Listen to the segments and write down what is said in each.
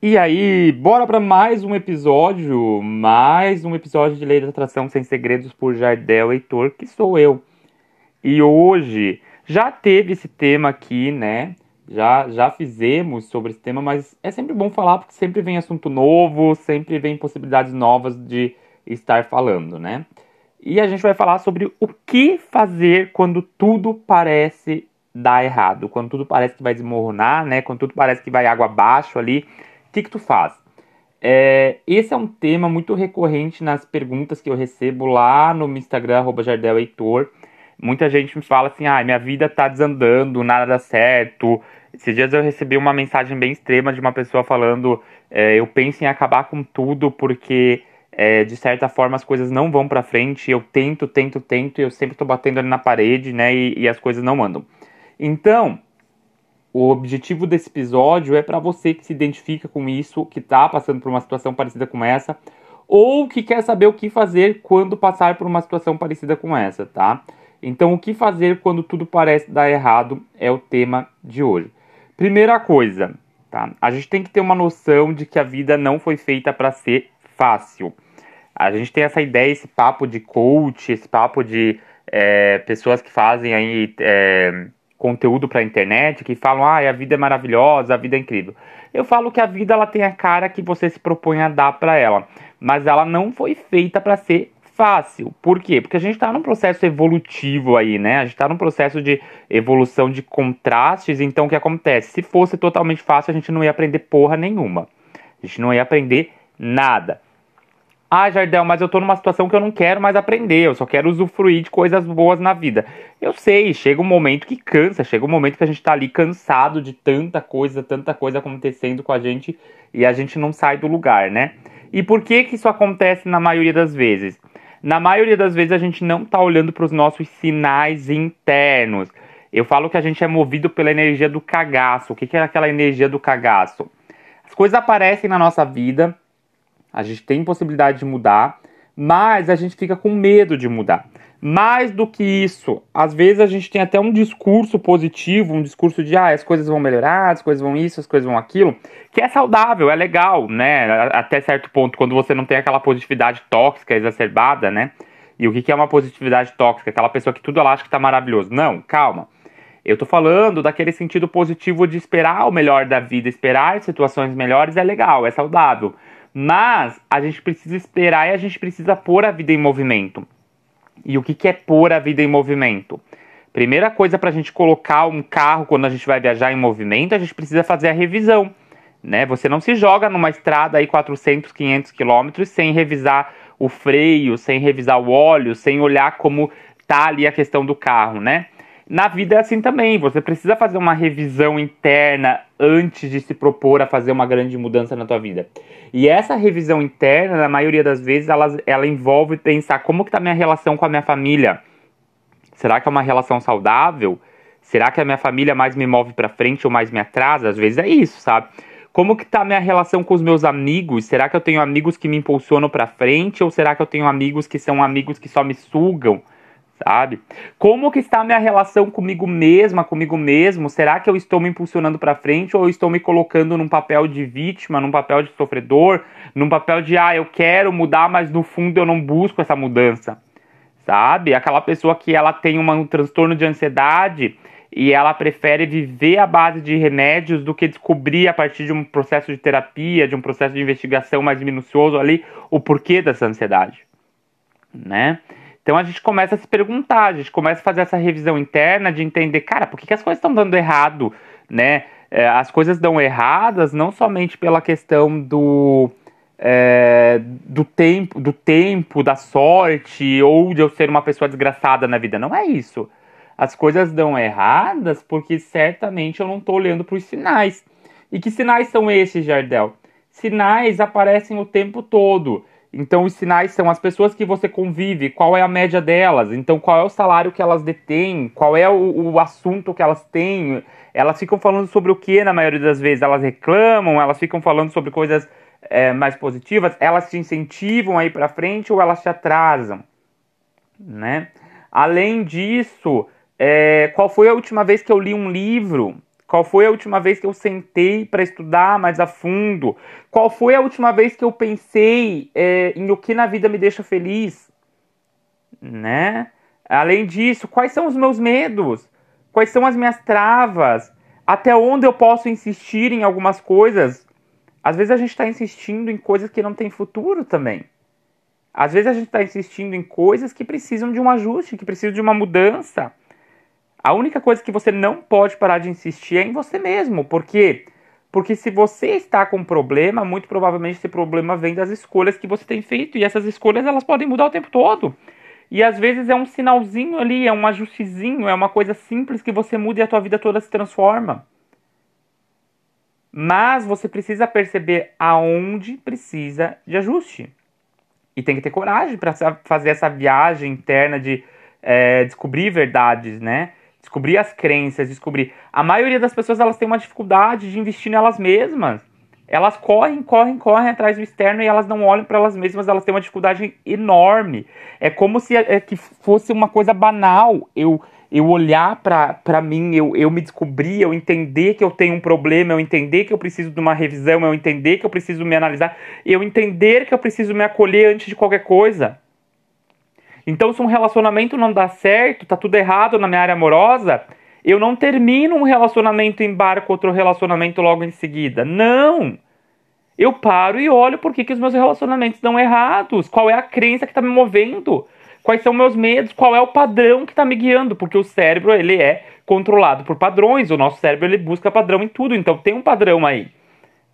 E aí, bora para mais um episódio, mais um episódio de Lei da Atração Sem Segredos por Jardel Heitor, que sou eu. E hoje já teve esse tema aqui, né? Já já fizemos sobre esse tema, mas é sempre bom falar porque sempre vem assunto novo, sempre vem possibilidades novas de estar falando, né? E a gente vai falar sobre o que fazer quando tudo parece dar errado, quando tudo parece que vai desmoronar, né? Quando tudo parece que vai água abaixo ali o que, que tu faz? É, esse é um tema muito recorrente nas perguntas que eu recebo lá no Instagram, Jardel Heitor. Muita gente me fala assim, ah, minha vida tá desandando, nada dá certo. Esses dias eu recebi uma mensagem bem extrema de uma pessoa falando, é, eu penso em acabar com tudo porque é, de certa forma as coisas não vão para frente. Eu tento, tento, tento, e eu sempre tô batendo ali na parede, né, e, e as coisas não andam. Então, o objetivo desse episódio é para você que se identifica com isso, que está passando por uma situação parecida com essa, ou que quer saber o que fazer quando passar por uma situação parecida com essa, tá? Então, o que fazer quando tudo parece dar errado é o tema de hoje. Primeira coisa, tá? A gente tem que ter uma noção de que a vida não foi feita para ser fácil. A gente tem essa ideia, esse papo de coach, esse papo de é, pessoas que fazem aí é, conteúdo para a internet que falam, ah, a vida é maravilhosa, a vida é incrível. Eu falo que a vida ela tem a cara que você se propõe a dar para ela, mas ela não foi feita para ser fácil. Por quê? Porque a gente está num processo evolutivo aí, né? A gente está num processo de evolução de contrastes. Então, o que acontece? Se fosse totalmente fácil, a gente não ia aprender porra nenhuma. A gente não ia aprender nada. Ah, Jardel, mas eu tô numa situação que eu não quero mais aprender, eu só quero usufruir de coisas boas na vida. Eu sei, chega um momento que cansa, chega um momento que a gente tá ali cansado de tanta coisa, tanta coisa acontecendo com a gente e a gente não sai do lugar, né? E por que que isso acontece na maioria das vezes? Na maioria das vezes a gente não tá olhando para os nossos sinais internos. Eu falo que a gente é movido pela energia do cagaço. O que, que é aquela energia do cagaço? As coisas aparecem na nossa vida a gente tem possibilidade de mudar, mas a gente fica com medo de mudar. Mais do que isso, às vezes a gente tem até um discurso positivo, um discurso de ah, as coisas vão melhorar, as coisas vão isso, as coisas vão aquilo, que é saudável, é legal, né? Até certo ponto, quando você não tem aquela positividade tóxica exacerbada, né? E o que é uma positividade tóxica? Aquela pessoa que tudo ela acha que tá maravilhoso. Não, calma. Eu tô falando daquele sentido positivo de esperar o melhor da vida, esperar situações melhores é legal, é saudável. Mas a gente precisa esperar e a gente precisa pôr a vida em movimento. E o que, que é pôr a vida em movimento? Primeira coisa para a gente colocar um carro quando a gente vai viajar em movimento, a gente precisa fazer a revisão. Né? Você não se joga numa estrada aí 400, 500 quilômetros sem revisar o freio, sem revisar o óleo, sem olhar como tá ali a questão do carro, né? Na vida é assim também, você precisa fazer uma revisão interna antes de se propor a fazer uma grande mudança na tua vida. E essa revisão interna, na maioria das vezes, ela, ela envolve pensar como que tá a minha relação com a minha família. Será que é uma relação saudável? Será que a minha família mais me move para frente ou mais me atrasa? Às vezes é isso, sabe? Como que tá minha relação com os meus amigos? Será que eu tenho amigos que me impulsionam para frente ou será que eu tenho amigos que são amigos que só me sugam? Sabe? Como que está a minha relação comigo mesma, comigo mesmo? Será que eu estou me impulsionando para frente ou eu estou me colocando num papel de vítima, num papel de sofredor, num papel de ah, eu quero mudar, mas no fundo eu não busco essa mudança? Sabe? Aquela pessoa que ela tem uma, um transtorno de ansiedade e ela prefere viver à base de remédios do que descobrir a partir de um processo de terapia, de um processo de investigação mais minucioso ali o porquê dessa ansiedade, né? Então a gente começa a se perguntar, a gente começa a fazer essa revisão interna de entender, cara, por que, que as coisas estão dando errado, né? É, as coisas dão erradas não somente pela questão do é, do tempo, do tempo, da sorte ou de eu ser uma pessoa desgraçada na vida. Não é isso. As coisas dão erradas porque certamente eu não estou olhando para os sinais. E que sinais são esses, Jardel? Sinais aparecem o tempo todo. Então, os sinais são as pessoas que você convive, qual é a média delas, então qual é o salário que elas detêm, qual é o, o assunto que elas têm. Elas ficam falando sobre o que na maioria das vezes? Elas reclamam, elas ficam falando sobre coisas é, mais positivas, elas te incentivam a ir para frente ou elas te atrasam, né? Além disso, é, qual foi a última vez que eu li um livro Qual foi a última vez que eu sentei para estudar mais a fundo? Qual foi a última vez que eu pensei é, em o que na vida me deixa feliz? Né? Além disso, quais são os meus medos? Quais são as minhas travas? Até onde eu posso insistir em algumas coisas? Às vezes a gente está insistindo em coisas que não têm futuro também. Às vezes a gente está insistindo em coisas que precisam de um ajuste, que precisam de uma mudança. A única coisa que você não pode parar de insistir é em você mesmo. Por quê? Porque se você está com um problema, muito provavelmente esse problema vem das escolhas que você tem feito. E essas escolhas elas podem mudar o tempo todo. E às vezes é um sinalzinho ali, é um ajustezinho, é uma coisa simples que você muda e a tua vida toda se transforma. Mas você precisa perceber aonde precisa de ajuste. E tem que ter coragem para fazer essa viagem interna de é, descobrir verdades, né? Descobrir as crenças, descobrir. A maioria das pessoas elas têm uma dificuldade de investir nelas mesmas. Elas correm, correm, correm atrás do externo e elas não olham para elas mesmas, elas têm uma dificuldade enorme. É como se é, que fosse uma coisa banal. Eu eu olhar para mim, eu, eu me descobrir, eu entender que eu tenho um problema, eu entender que eu preciso de uma revisão, eu entender que eu preciso me analisar, eu entender que eu preciso me acolher antes de qualquer coisa. Então, se um relacionamento não dá certo, tá tudo errado na minha área amorosa, eu não termino um relacionamento e embarco outro relacionamento logo em seguida. Não! Eu paro e olho por que, que os meus relacionamentos estão errados, qual é a crença que está me movendo quais são meus medos, qual é o padrão que está me guiando, porque o cérebro ele é controlado por padrões, o nosso cérebro ele busca padrão em tudo, então tem um padrão aí,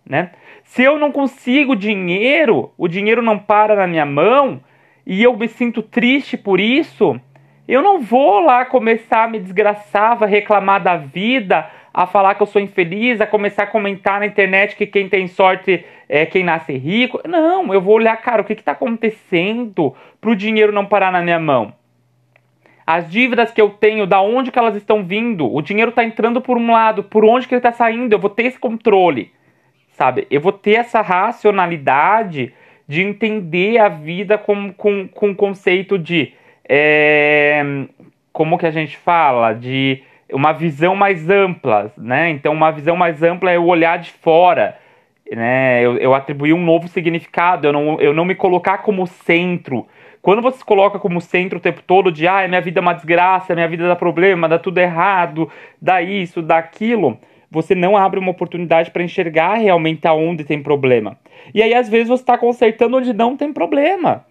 né? Se eu não consigo dinheiro, o dinheiro não para na minha mão e eu me sinto triste por isso, eu não vou lá começar a me desgraçar, a reclamar da vida, a falar que eu sou infeliz, a começar a comentar na internet que quem tem sorte é quem nasce rico. Não, eu vou olhar, cara, o que está acontecendo para o dinheiro não parar na minha mão? As dívidas que eu tenho, da onde que elas estão vindo? O dinheiro está entrando por um lado, por onde que ele está saindo? Eu vou ter esse controle, sabe? Eu vou ter essa racionalidade de entender a vida com, com, com o conceito de... É, como que a gente fala? De uma visão mais ampla, né? Então, uma visão mais ampla é o olhar de fora, né? Eu, eu atribuir um novo significado, eu não, eu não me colocar como centro. Quando você se coloca como centro o tempo todo de, ah, minha vida é uma desgraça, minha vida dá problema, dá tudo errado, dá isso, dá aquilo, você não abre uma oportunidade para enxergar realmente aonde tem problema. E aí, às vezes, você está consertando onde não tem problema.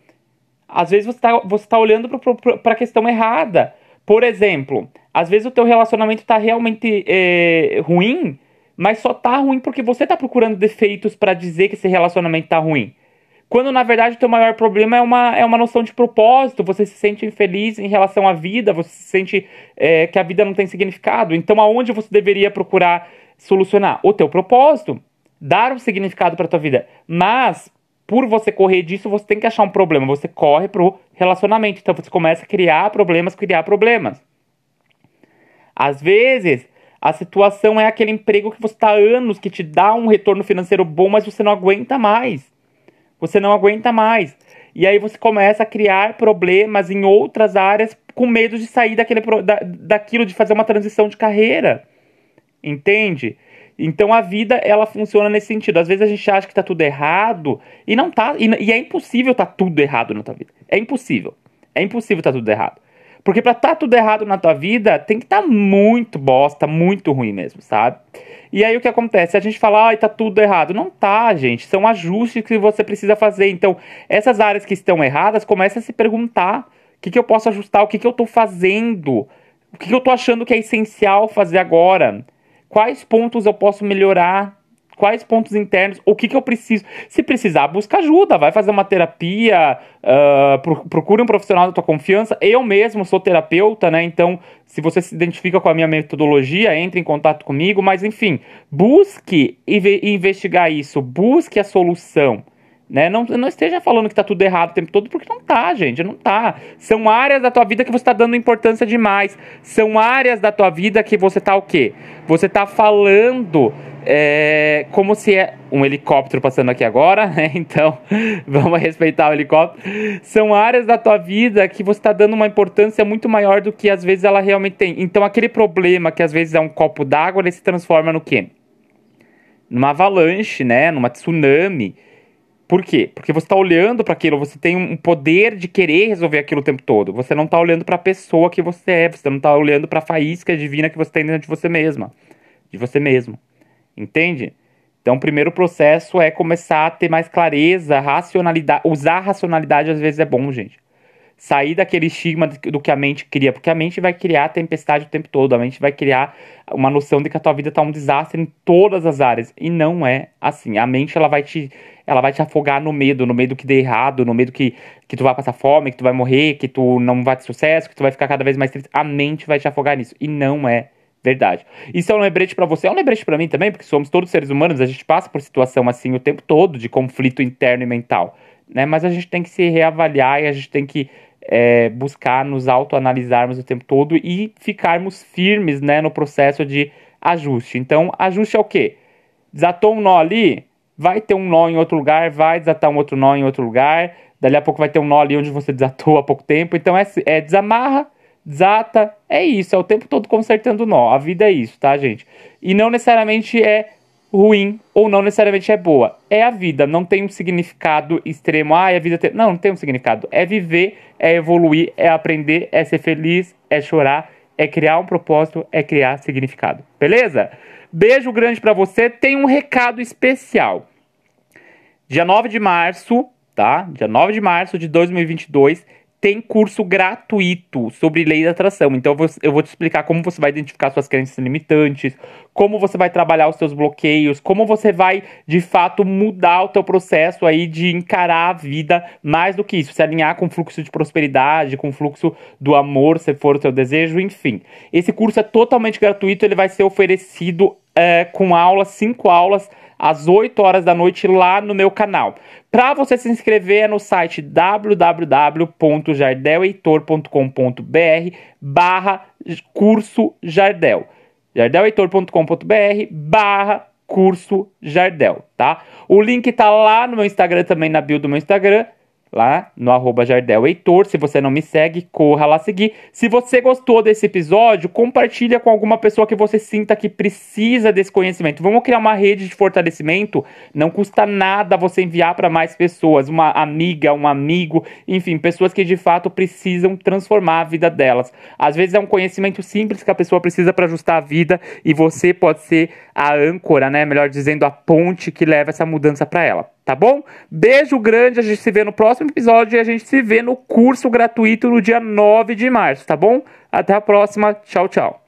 Às vezes, você está você tá olhando para a questão errada. Por exemplo, às vezes o teu relacionamento está realmente é, ruim, mas só tá ruim porque você tá procurando defeitos para dizer que esse relacionamento tá ruim. Quando na verdade o teu maior problema é uma, é uma noção de propósito, você se sente infeliz em relação à vida, você se sente é, que a vida não tem significado. Então aonde você deveria procurar solucionar? O teu propósito, dar um significado para tua vida. Mas por você correr disso, você tem que achar um problema. Você corre pro relacionamento. Então você começa a criar problemas, criar problemas. Às vezes, a situação é aquele emprego que você está há anos, que te dá um retorno financeiro bom, mas você não aguenta mais. Você não aguenta mais. E aí você começa a criar problemas em outras áreas com medo de sair daquele, da, daquilo, de fazer uma transição de carreira. Entende? Então a vida ela funciona nesse sentido. Às vezes a gente acha que está tudo errado e não tá. E, e é impossível tá tudo errado na tua vida. É impossível. É impossível tá tudo errado. Porque pra tá tudo errado na tua vida, tem que tá muito bosta, muito ruim mesmo, sabe? E aí o que acontece? A gente fala, ai, tá tudo errado. Não tá, gente. São ajustes que você precisa fazer. Então, essas áreas que estão erradas, começa a se perguntar: o que, que eu posso ajustar? O que, que eu tô fazendo? O que, que eu tô achando que é essencial fazer agora? Quais pontos eu posso melhorar? Quais pontos internos, o que, que eu preciso. Se precisar, busca ajuda, vai fazer uma terapia, uh, procure um profissional da tua confiança. Eu mesmo sou terapeuta, né? Então, se você se identifica com a minha metodologia, entre em contato comigo, mas enfim, busque investigar isso, busque a solução. Né? Não, não esteja falando que tá tudo errado o tempo todo, porque não tá, gente, não tá. São áreas da tua vida que você está dando importância demais. São áreas da tua vida que você tá o quê? Você tá falando é, como se é um helicóptero passando aqui agora, né? Então, vamos respeitar o helicóptero. São áreas da tua vida que você está dando uma importância muito maior do que às vezes ela realmente tem. Então, aquele problema que às vezes é um copo d'água, ele se transforma no quê? Numa avalanche, né? Numa tsunami. Por quê? Porque você está olhando para aquilo, você tem um poder de querer resolver aquilo o tempo todo. Você não está olhando para a pessoa que você é, você não está olhando para a faísca divina que você tem dentro de você mesma, de você mesmo. Entende? Então, o primeiro processo é começar a ter mais clareza, racionalidade. Usar a racionalidade às vezes é bom, gente. Sair daquele estigma do que a mente cria, porque a mente vai criar tempestade o tempo todo, a mente vai criar uma noção de que a tua vida tá um desastre em todas as áreas. E não é assim. A mente ela vai te, ela vai te afogar no medo, no medo que dê errado, no medo que, que tu vai passar fome, que tu vai morrer, que tu não vai ter sucesso, que tu vai ficar cada vez mais triste. A mente vai te afogar nisso. E não é Verdade. Isso é um lembrete para você, é um lembrete para mim também, porque somos todos seres humanos, a gente passa por situação assim o tempo todo de conflito interno e mental, né? Mas a gente tem que se reavaliar e a gente tem que é, buscar nos autoanalisarmos o tempo todo e ficarmos firmes, né, no processo de ajuste. Então, ajuste é o quê? Desatou um nó ali, vai ter um nó em outro lugar, vai desatar um outro nó em outro lugar, dali a pouco vai ter um nó ali onde você desatou há pouco tempo. Então, é, é desamarra, desata, é isso, é o tempo todo consertando nó. A vida é isso, tá, gente? E não necessariamente é ruim ou não necessariamente é boa. É a vida, não tem um significado extremo. Ah, a vida tem... Não, não tem um significado. É viver, é evoluir, é aprender, é ser feliz, é chorar, é criar um propósito, é criar significado. Beleza? Beijo grande para você. Tem um recado especial. Dia 9 de março, tá? Dia 9 de março de 2022 tem curso gratuito sobre lei da atração. Então eu vou te explicar como você vai identificar suas crenças limitantes, como você vai trabalhar os seus bloqueios, como você vai de fato mudar o teu processo aí de encarar a vida mais do que isso, se alinhar com o fluxo de prosperidade, com o fluxo do amor, se for o teu desejo, enfim. Esse curso é totalmente gratuito, ele vai ser oferecido é, com aulas, cinco aulas às 8 horas da noite lá no meu canal. Para você se inscrever é no site www.jardeleitor.com.br barra curso Jardel. jardeleitor.com.br barra curso Jardel, tá? O link tá lá no meu Instagram também, na bio do meu Instagram lá no arroba Jardel Heitor. Se você não me segue, corra lá seguir. Se você gostou desse episódio, compartilha com alguma pessoa que você sinta que precisa desse conhecimento. Vamos criar uma rede de fortalecimento. Não custa nada você enviar para mais pessoas, uma amiga, um amigo, enfim, pessoas que de fato precisam transformar a vida delas. Às vezes é um conhecimento simples que a pessoa precisa para ajustar a vida e você pode ser a âncora, né? Melhor dizendo, a ponte que leva essa mudança para ela tá bom? Beijo grande, a gente se vê no próximo episódio e a gente se vê no curso gratuito no dia 9 de março, tá bom? Até a próxima, tchau, tchau.